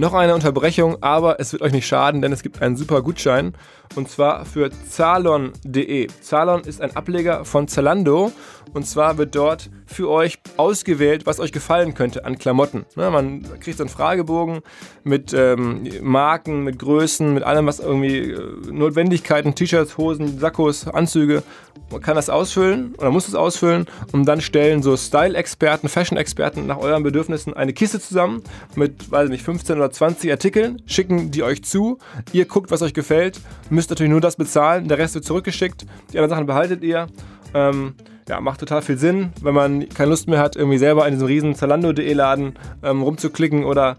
Noch eine Unterbrechung, aber es wird euch nicht schaden, denn es gibt einen super Gutschein und zwar für Zalon.de. Zalon ist ein Ableger von Zalando und zwar wird dort für euch ausgewählt, was euch gefallen könnte an Klamotten. Ne, man kriegt einen Fragebogen mit ähm, Marken, mit Größen, mit allem, was irgendwie äh, Notwendigkeiten, T-Shirts, Hosen, Sakkos, Anzüge. Man kann das ausfüllen oder muss es ausfüllen und dann stellen so Style-Experten, Fashion-Experten nach euren Bedürfnissen eine Kiste zusammen mit, weiß nicht, 15 oder 20 Artikeln, schicken die euch zu. Ihr guckt, was euch gefällt, müsst natürlich nur das bezahlen, der Rest wird zurückgeschickt, die anderen Sachen behaltet ihr. Ähm, ja, macht total viel Sinn, wenn man keine Lust mehr hat, irgendwie selber in diesem riesen Zalando.de Laden ähm, rumzuklicken oder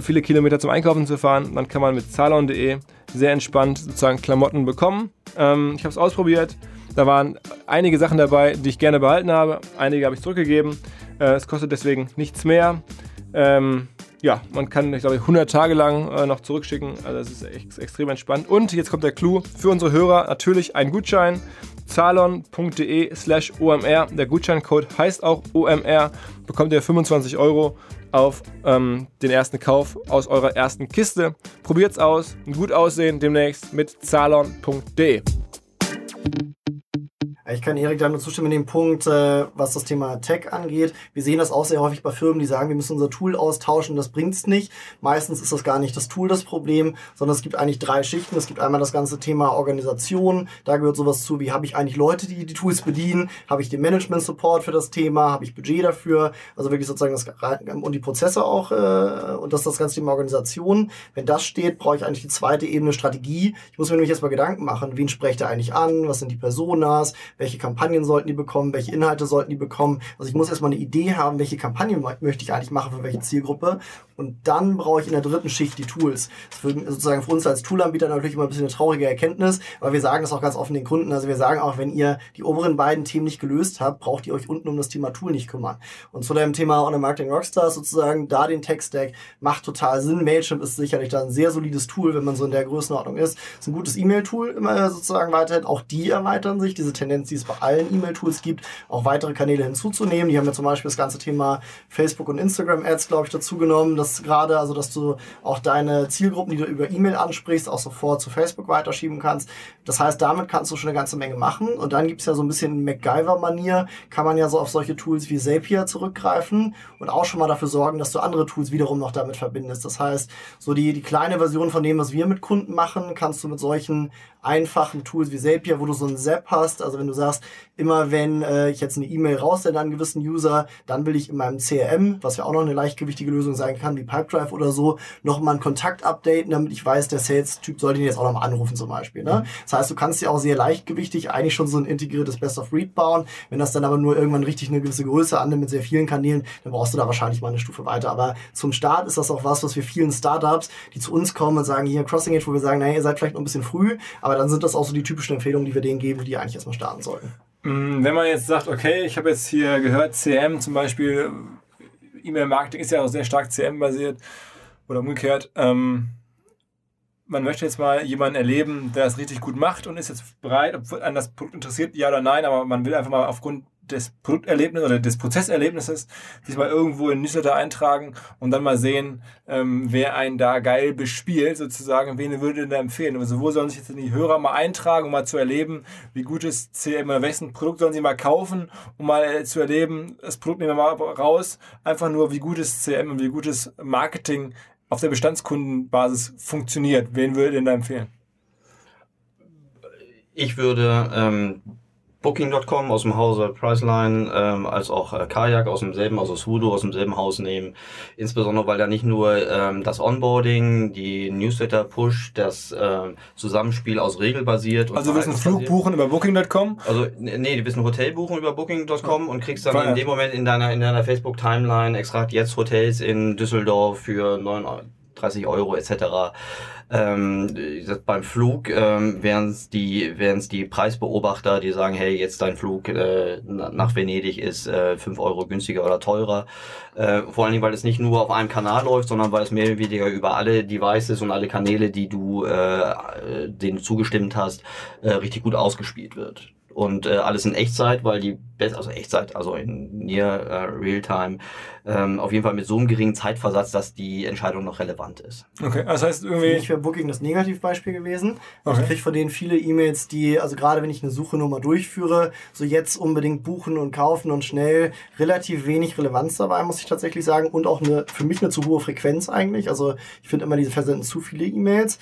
viele Kilometer zum Einkaufen zu fahren. Dann kann man mit Zalon.de sehr entspannt sozusagen Klamotten bekommen. Ähm, ich habe es ausprobiert. Da waren einige Sachen dabei, die ich gerne behalten habe. Einige habe ich zurückgegeben. Äh, es kostet deswegen nichts mehr. Ähm, ja, man kann, ich glaube, 100 Tage lang äh, noch zurückschicken. Also das ist echt, extrem entspannt. Und jetzt kommt der Clou für unsere Hörer natürlich ein Gutschein zalon.de slash OMR. Der Gutscheincode heißt auch OMR. Bekommt ihr 25 Euro auf ähm, den ersten Kauf aus eurer ersten Kiste. Probiert's aus. Gut aussehen demnächst mit zalon.de. Ich kann Erik da nur zustimmen in dem Punkt, äh, was das Thema Tech angeht. Wir sehen das auch sehr häufig bei Firmen, die sagen, wir müssen unser Tool austauschen, das bringt's nicht. Meistens ist das gar nicht das Tool das Problem, sondern es gibt eigentlich drei Schichten. Es gibt einmal das ganze Thema Organisation. Da gehört sowas zu, wie habe ich eigentlich Leute, die die Tools bedienen? Habe ich den Management-Support für das Thema? Habe ich Budget dafür? Also wirklich sozusagen das und die Prozesse auch äh, und das ist das ganze Thema Organisation. Wenn das steht, brauche ich eigentlich die zweite Ebene Strategie. Ich muss mir nämlich erstmal Gedanken machen, wen spreche ich eigentlich an? Was sind die Personas? Welche Kampagnen sollten die bekommen, welche Inhalte sollten die bekommen. Also ich muss erstmal eine Idee haben, welche Kampagnen möchte ich eigentlich machen für welche Zielgruppe. Und dann brauche ich in der dritten Schicht die Tools. Das ist sozusagen für uns als Toolanbieter natürlich immer ein bisschen eine traurige Erkenntnis, aber wir sagen das auch ganz offen den Kunden. Also wir sagen auch, wenn ihr die oberen beiden Themen nicht gelöst habt, braucht ihr euch unten um das Thema Tool nicht kümmern. Und zu dem Thema On a Marketing Rockstar sozusagen, da den Tech-Stack macht total Sinn. Mailchimp ist sicherlich da ein sehr solides Tool, wenn man so in der Größenordnung ist. Ist ein gutes E-Mail-Tool immer sozusagen weiterhin. Auch die erweitern sich. Diese Tendenz Plugins, die es bei allen E-Mail-Tools gibt, auch weitere Kanäle hinzuzunehmen. Die haben ja zum Beispiel das ganze Thema Facebook und Instagram-Ads, glaube ich, dazu genommen, dass gerade, also dass du auch deine Zielgruppen, die du über E-Mail ansprichst, auch sofort zu Facebook weiterschieben kannst. Das heißt, damit kannst du schon eine ganze Menge machen. Und dann gibt's ja so ein bisschen MacGyver-Manier, kann man ja so auf solche Tools wie Zapier zurückgreifen und auch schon mal dafür sorgen, dass du andere Tools wiederum noch damit verbindest. Das heißt, so die, die kleine Version von dem, was wir mit Kunden machen, kannst du mit solchen einfachen Tools wie Zapier, wo du so ein Zap hast. Also wenn du sagst, immer wenn äh, ich jetzt eine E-Mail raussende an einen gewissen User, dann will ich in meinem CRM, was ja auch noch eine leichtgewichtige Lösung sein kann, wie Pipedrive oder so, nochmal einen Kontakt updaten, damit ich weiß, der Sales-Typ sollte ihn jetzt auch nochmal anrufen zum Beispiel. Ne? Mhm. Das heißt, du kannst ja auch sehr leichtgewichtig eigentlich schon so ein integriertes Best-of-Breed bauen. Wenn das dann aber nur irgendwann richtig eine gewisse Größe annimmt mit sehr vielen Kanälen, dann brauchst du da wahrscheinlich mal eine Stufe weiter. Aber zum Start ist das auch was, was wir vielen Startups, die zu uns kommen und sagen, hier Crossing Age, wo wir sagen, naja, ihr seid vielleicht noch ein bisschen früh, aber dann sind das auch so die typischen Empfehlungen, die wir denen geben, die eigentlich erstmal starten sollten. Mm, wenn man jetzt sagt, okay, ich habe jetzt hier gehört, CM zum Beispiel, E-Mail-Marketing ist ja auch sehr stark CM-basiert oder umgekehrt. Ähm, man möchte jetzt mal jemanden erleben, der es richtig gut macht und ist jetzt bereit, ob an das Produkt interessiert, ja oder nein, aber man will einfach mal aufgrund des Produkterlebnisses oder des Prozesserlebnisses sich mal irgendwo in Newsletter eintragen und dann mal sehen, ähm, wer einen da geil bespielt, sozusagen, wen würde denn da empfehlen? Also wo sollen sich jetzt die Hörer mal eintragen, um mal zu erleben, wie gut ist CM oder welches Produkt sollen sie mal kaufen, um mal äh, zu erleben, das Produkt nehmen wir mal raus, einfach nur, wie gut ist CM und wie gut ist Marketing auf der Bestandskundenbasis funktioniert. Wen würde denn da empfehlen? Ich würde ähm, Booking.com aus dem Hause Priceline ähm, als auch äh, Kajak aus demselben, also Sudo aus demselben Haus nehmen. Insbesondere, weil da nicht nur ähm, das Onboarding, die Newsletter-Push, das äh, Zusammenspiel aus Regel basiert. also du willst einen Flug buchen über Booking.com? Also nee, du willst ein Hotel buchen über Booking.com und kriegst dann in dem Moment in deiner, in deiner Facebook-Timeline extra jetzt Hotels in Düsseldorf für 39 Euro etc. Ähm, beim Flug ähm, wären es die, wären's die Preisbeobachter, die sagen, hey, jetzt dein Flug äh, nach Venedig ist äh, 5 Euro günstiger oder teurer. Äh, vor allen Dingen, weil es nicht nur auf einem Kanal läuft, sondern weil es mehr oder weniger über alle Devices und alle Kanäle, die du äh, denen zugestimmt hast, äh, richtig gut ausgespielt wird und äh, alles in Echtzeit, weil die also Echtzeit, also in Near äh, Realtime, ähm, auf jeden Fall mit so einem geringen Zeitversatz, dass die Entscheidung noch relevant ist. Okay, das heißt irgendwie. Mich wäre Booking das Negativbeispiel gewesen. Okay. Ich kriege von denen viele E-Mails, die, also gerade wenn ich eine Suche nur mal durchführe, so jetzt unbedingt buchen und kaufen und schnell relativ wenig Relevanz dabei, muss ich tatsächlich sagen. Und auch eine, für mich eine zu hohe Frequenz eigentlich. Also ich finde immer, diese versenden zu viele E-Mails.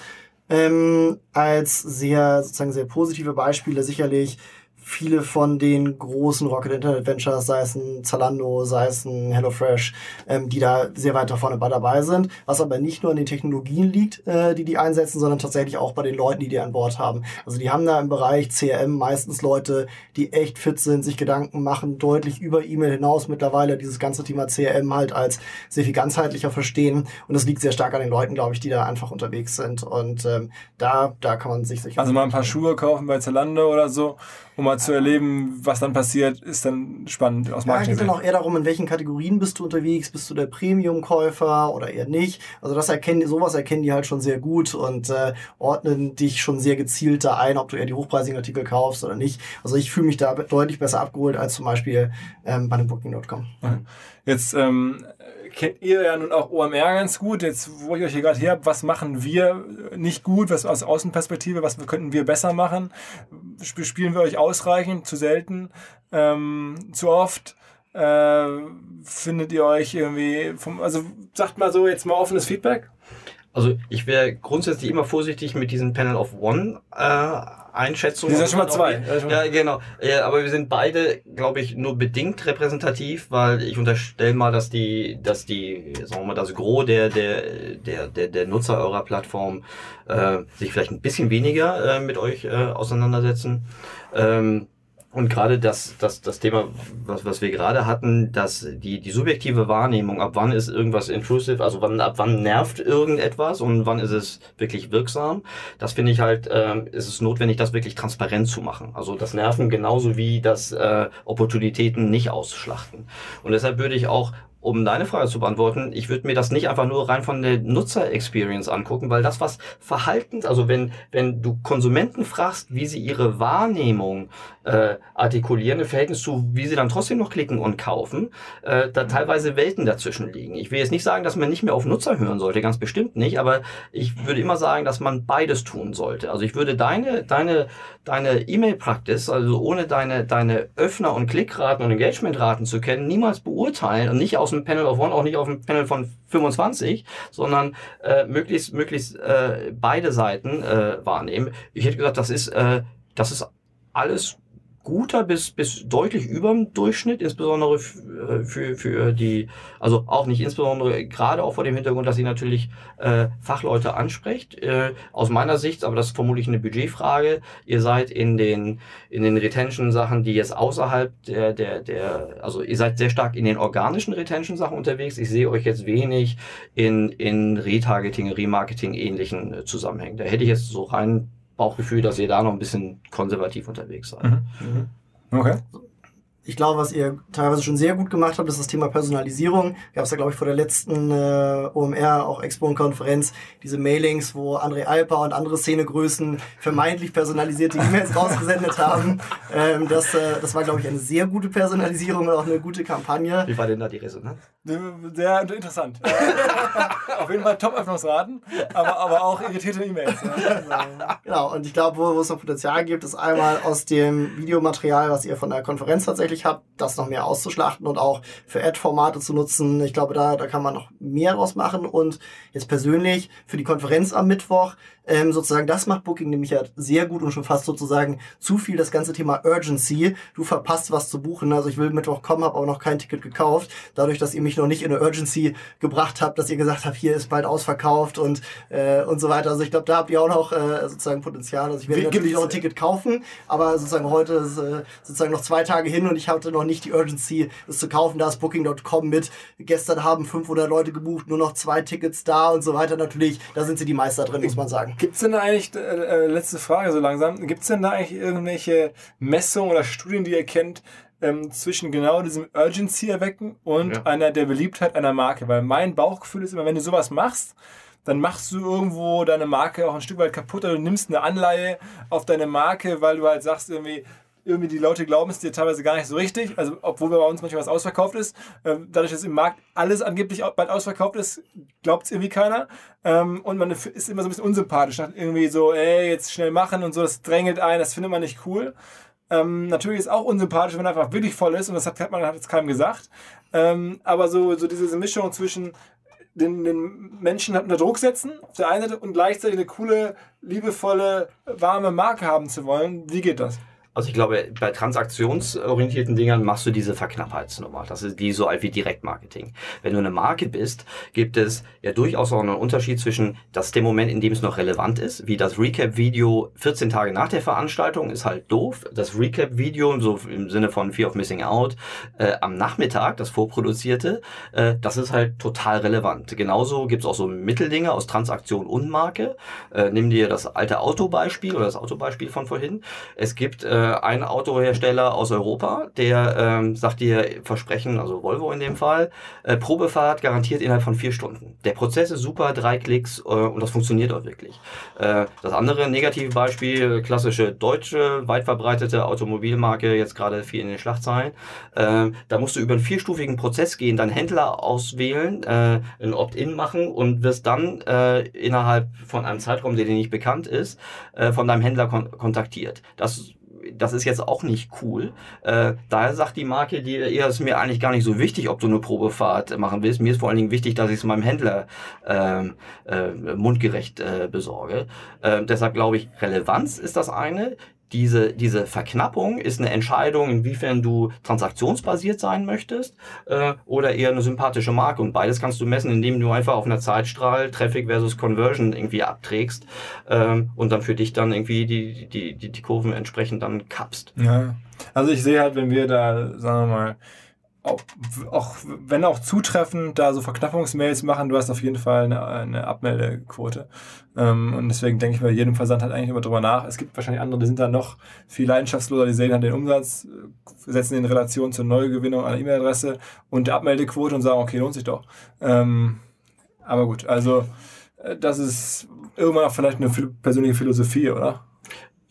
Ähm, als sehr, sozusagen sehr positive Beispiele sicherlich viele von den großen Rocket Internet Ventures, sei es ein Zalando, sei es ein HelloFresh, ähm, die da sehr weit da vorne dabei sind, was aber nicht nur an den Technologien liegt, äh, die die einsetzen, sondern tatsächlich auch bei den Leuten, die die an Bord haben. Also die haben da im Bereich CRM meistens Leute, die echt fit sind, sich Gedanken machen, deutlich über E-Mail hinaus mittlerweile dieses ganze Thema CRM halt als sehr viel ganzheitlicher verstehen. Und das liegt sehr stark an den Leuten, glaube ich, die da einfach unterwegs sind. Und ähm, da, da kann man sich sicher... Also mal ein paar Schuhe kaufen bei Zalando oder so um mal zu erleben, was dann passiert, ist dann spannend aus Marketing. Ja, geht dann auch eher darum, in welchen Kategorien bist du unterwegs, bist du der Premium-Käufer oder eher nicht. Also das erkennen, sowas erkennen die halt schon sehr gut und äh, ordnen dich schon sehr gezielt da ein, ob du eher die hochpreisigen Artikel kaufst oder nicht. Also ich fühle mich da deutlich besser abgeholt als zum Beispiel ähm, bei dem Booking.com. Jetzt ähm, kennt ihr ja nun auch OMR ganz gut. Jetzt, wo ich euch hier gerade her habe, was machen wir nicht gut, was aus Außenperspektive, was könnten wir besser machen? Spielen wir euch ausreichend, zu selten, ähm, zu oft? Äh, findet ihr euch irgendwie, vom, also sagt mal so jetzt mal offenes Feedback? Also ich wäre grundsätzlich immer vorsichtig mit diesen Panel of One äh, Einschätzungen. Die sind schon mal zwei. Ja, genau. Ja, aber wir sind beide, glaube ich, nur bedingt repräsentativ, weil ich unterstelle mal, dass die, dass die, sagen wir mal, das Gros der, der, der, der, der Nutzer eurer Plattform äh, sich vielleicht ein bisschen weniger äh, mit euch äh, auseinandersetzen. Ähm, und gerade das, das, das Thema, was, was wir gerade hatten, dass die, die subjektive Wahrnehmung, ab wann ist irgendwas intrusive, also wann, ab wann nervt irgendetwas und wann ist es wirklich wirksam, das finde ich halt, ähm, ist es notwendig, das wirklich transparent zu machen. Also das Nerven genauso wie das äh, Opportunitäten nicht ausschlachten. Und deshalb würde ich auch um deine Frage zu beantworten, ich würde mir das nicht einfach nur rein von der Nutzer-Experience angucken, weil das, was Verhaltens, also wenn, wenn du Konsumenten fragst, wie sie ihre Wahrnehmung äh, artikulieren im Verhältnis zu, wie sie dann trotzdem noch klicken und kaufen, äh, da teilweise Welten dazwischen liegen. Ich will jetzt nicht sagen, dass man nicht mehr auf Nutzer hören sollte, ganz bestimmt nicht, aber ich würde immer sagen, dass man beides tun sollte. Also ich würde deine, deine, deine E-Mail-Practice, also ohne deine, deine Öffner- und Klickraten und Engagementraten zu kennen, niemals beurteilen und nicht aus dem Panel of One, auch nicht auf dem Panel von 25, sondern äh, möglichst, möglichst äh, beide Seiten äh, wahrnehmen. Ich hätte gesagt, das ist, äh, das ist alles guter bis, bis deutlich über dem Durchschnitt, insbesondere äh, für, für die, also auch nicht insbesondere gerade auch vor dem Hintergrund, dass sie natürlich äh, Fachleute anspricht. Äh, aus meiner Sicht, aber das ist vermutlich eine Budgetfrage, ihr seid in den, in den Retention-Sachen, die jetzt außerhalb der, der, der, also ihr seid sehr stark in den organischen Retention-Sachen unterwegs. Ich sehe euch jetzt wenig in, in Retargeting, Remarketing ähnlichen äh, Zusammenhängen. Da hätte ich jetzt so rein Bauchgefühl, dass ihr da noch ein bisschen konservativ unterwegs seid. Mhm. Okay ich glaube, was ihr teilweise schon sehr gut gemacht habt, ist das Thema Personalisierung. Gab es ja, glaube ich, vor der letzten äh, OMR, auch Expo und Konferenz, diese Mailings, wo André Alper und andere Szenegrößen vermeintlich personalisierte E-Mails (laughs) rausgesendet haben. Ähm, das, äh, das war, glaube ich, eine sehr gute Personalisierung und auch eine gute Kampagne. Wie war denn da die Resonanz? Sehr interessant. (laughs) Auf jeden Fall Top-Öffnungsraten, aber, aber auch irritierte E-Mails. Ja. Genau, und ich glaube, wo, wo es noch Potenzial gibt, ist einmal aus dem Videomaterial, was ihr von der Konferenz tatsächlich möglich habe, das noch mehr auszuschlachten und auch für Ad-Formate zu nutzen. Ich glaube, da, da kann man noch mehr draus machen. Und jetzt persönlich für die Konferenz am Mittwoch ähm, sozusagen, das macht Booking nämlich ja sehr gut und schon fast sozusagen zu viel das ganze Thema Urgency. Du verpasst was zu buchen. Also ich will Mittwoch kommen, habe aber noch kein Ticket gekauft. Dadurch, dass ihr mich noch nicht in eine Urgency gebracht habt, dass ihr gesagt habt, hier ist bald ausverkauft und, äh, und so weiter. Also ich glaube, da habt ihr auch noch äh, sozusagen Potenzial. Also ich werde natürlich noch ein Ticket kaufen, aber sozusagen heute ist äh, sozusagen noch zwei Tage hin und ich hatte noch nicht die Urgency, es zu kaufen. Da ist Booking.com mit. Gestern haben 500 Leute gebucht, nur noch zwei Tickets da und so weiter. Natürlich, da sind sie die Meister drin, muss man sagen. Gibt es denn da eigentlich, äh, äh, letzte Frage so langsam, gibt es denn da eigentlich irgendwelche Messungen oder Studien, die ihr kennt, ähm, zwischen genau diesem Urgency erwecken und ja. einer der Beliebtheit einer Marke? Weil mein Bauchgefühl ist immer, wenn du sowas machst, dann machst du irgendwo deine Marke auch ein Stück weit kaputt oder du nimmst eine Anleihe auf deine Marke, weil du halt sagst irgendwie, irgendwie die Leute glauben es dir teilweise gar nicht so richtig. Also, obwohl bei uns manchmal was ausverkauft ist. Ähm, dadurch, dass im Markt alles angeblich bald ausverkauft ist, glaubt es irgendwie keiner. Ähm, und man ist immer so ein bisschen unsympathisch. Irgendwie so, ey, jetzt schnell machen und so, das drängelt ein, das findet man nicht cool. Ähm, natürlich ist auch unsympathisch, wenn einfach wirklich voll ist und das hat, man hat jetzt keinem gesagt. Ähm, aber so, so diese Mischung zwischen den, den Menschen unter Druck setzen auf der einen Seite und gleichzeitig eine coole, liebevolle, warme Marke haben zu wollen, wie geht das? Also ich glaube, bei transaktionsorientierten Dingern machst du diese Verknappheitsnummer. Das ist die so alt wie Direktmarketing. Wenn du eine Marke bist, gibt es ja durchaus auch einen Unterschied zwischen das dem Moment, in dem es noch relevant ist, wie das Recap-Video 14 Tage nach der Veranstaltung ist halt doof. Das Recap-Video, so im Sinne von Fear of Missing Out, äh, am Nachmittag, das vorproduzierte, äh, das ist halt total relevant. Genauso gibt es auch so Mitteldinge aus Transaktion und Marke. Äh, nimm dir das alte Autobeispiel oder das Autobeispiel von vorhin. Es gibt äh, ein Autohersteller aus Europa, der ähm, sagt dir Versprechen, also Volvo in dem Fall, äh, Probefahrt garantiert innerhalb von vier Stunden. Der Prozess ist super, drei Klicks äh, und das funktioniert auch wirklich. Äh, das andere negative Beispiel, klassische deutsche, weit verbreitete Automobilmarke, jetzt gerade viel in den Schlagzeilen. Äh, da musst du über einen vierstufigen Prozess gehen, dann Händler auswählen, äh, ein Opt-in machen und wirst dann äh, innerhalb von einem Zeitraum, der dir nicht bekannt ist, äh, von deinem Händler kon kontaktiert. Das das ist jetzt auch nicht cool. Äh, daher sagt die Marke, die eher ist mir eigentlich gar nicht so wichtig, ob du eine Probefahrt machen willst. Mir ist vor allen Dingen wichtig, dass ich es meinem Händler ähm, äh, mundgerecht äh, besorge. Äh, deshalb glaube ich, Relevanz ist das eine diese, diese Verknappung ist eine Entscheidung, inwiefern du transaktionsbasiert sein möchtest äh, oder eher eine sympathische Marke. Und beides kannst du messen, indem du einfach auf einer Zeitstrahl Traffic versus Conversion irgendwie abträgst ähm, und dann für dich dann irgendwie die, die, die, die Kurven entsprechend dann kappst. Ja, also ich sehe halt, wenn wir da, sagen wir mal, auch, wenn auch zutreffend, da so Verknappungsmails machen, du hast auf jeden Fall eine, eine Abmeldequote. Ähm, und deswegen denke ich bei jedem Versand halt eigentlich immer drüber nach. Es gibt wahrscheinlich andere, die sind da noch viel leidenschaftsloser, die sehen halt den Umsatz, setzen ihn in Relation zur Neugewinnung einer E-Mail-Adresse und der Abmeldequote und sagen, okay, lohnt sich doch. Ähm, aber gut, also äh, das ist irgendwann auch vielleicht eine persönliche Philosophie, oder?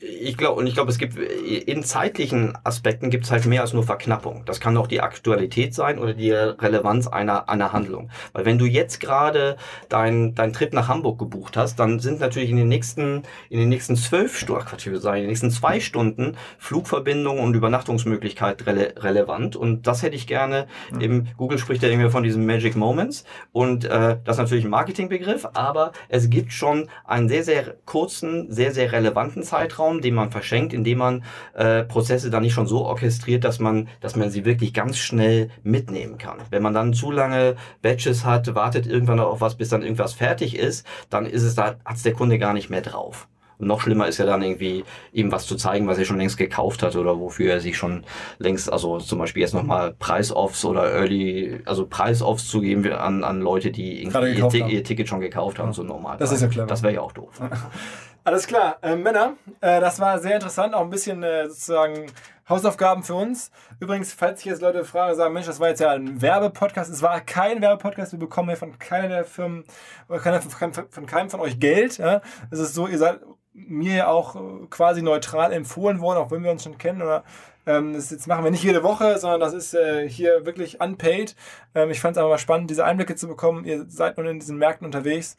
Ich glaube, und ich glaube, es gibt in zeitlichen Aspekten gibt es halt mehr als nur Verknappung. Das kann auch die Aktualität sein oder die Relevanz einer, einer Handlung. Weil wenn du jetzt gerade dein, dein Trip nach Hamburg gebucht hast, dann sind natürlich in den nächsten, in den nächsten zwölf Stunden, Quatsch, ich würde sagen, in den nächsten zwei Stunden Flugverbindungen und Übernachtungsmöglichkeit rele relevant. Und das hätte ich gerne. Mhm. Im Google spricht ja irgendwie von diesen Magic Moments. Und äh, das ist natürlich ein Marketingbegriff, aber es gibt schon einen sehr, sehr kurzen, sehr, sehr relevanten Zeitraum Zeitraum, den man verschenkt, indem man äh, Prozesse dann nicht schon so orchestriert, dass man, dass man sie wirklich ganz schnell mitnehmen kann. Wenn man dann zu lange Batches hat, wartet irgendwann auf was, bis dann irgendwas fertig ist, dann ist es da, hat es der Kunde gar nicht mehr drauf. Und noch schlimmer ist ja dann irgendwie ihm was zu zeigen, was er schon längst gekauft hat oder wofür er sich schon längst, also zum Beispiel jetzt nochmal Preisoffs oder Early, also Preisoffs zu geben an, an Leute, die irgendwie ihr, ihr, Ticket schon gekauft haben, so normal. Das ist ja klar. Das wäre ja auch doof. (laughs) Alles klar, äh, Männer, äh, das war sehr interessant, auch ein bisschen äh, sozusagen Hausaufgaben für uns. Übrigens, falls sich jetzt Leute fragen, sagen, Mensch, das war jetzt ja ein Werbepodcast. Es war kein Werbepodcast. Wir bekommen hier von keiner der Firmen, keiner, von, von keinem von euch Geld. Ja? Es ist so, ihr seid mir ja auch äh, quasi neutral empfohlen worden, auch wenn wir uns schon kennen. Oder ähm, das jetzt machen wir nicht jede Woche, sondern das ist äh, hier wirklich unpaid. Ähm, ich fand es aber spannend, diese Einblicke zu bekommen. Ihr seid nun in diesen Märkten unterwegs.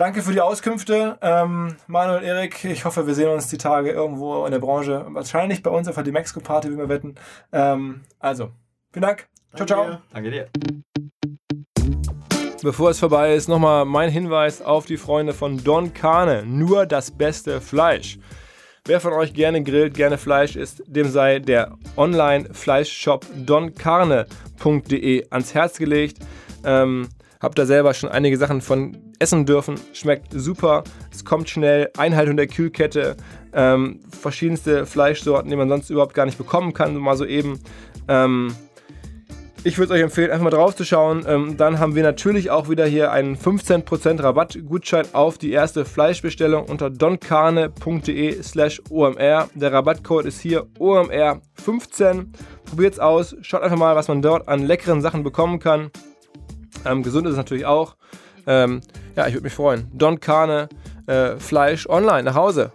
Danke für die Auskünfte, ähm, Manuel, Erik. Ich hoffe, wir sehen uns die Tage irgendwo in der Branche. Wahrscheinlich bei uns auf der Demexco Party, wie wir wetten. Ähm, also, vielen Dank. Ciao, ciao. Danke dir. Bevor es vorbei ist, nochmal mein Hinweis auf die Freunde von Don Carne. Nur das beste Fleisch. Wer von euch gerne grillt, gerne Fleisch isst, dem sei der Online-Fleischshop doncarne.de ans Herz gelegt. Ähm, hab da selber schon einige Sachen von essen dürfen. Schmeckt super. Es kommt schnell. Einhaltung der Kühlkette. Ähm, verschiedenste Fleischsorten, die man sonst überhaupt gar nicht bekommen kann, mal so eben. Ähm, ich würde euch empfehlen, einfach mal drauf zu schauen. Ähm, dann haben wir natürlich auch wieder hier einen 15% Rabattgutschein auf die erste Fleischbestellung unter doncarne.de slash omr. Der Rabattcode ist hier OMR15. Probiert es aus, schaut einfach mal, was man dort an leckeren Sachen bekommen kann. Ähm, gesund ist es natürlich auch. Ähm, ja, ich würde mich freuen. Don Carne, äh, Fleisch online nach Hause.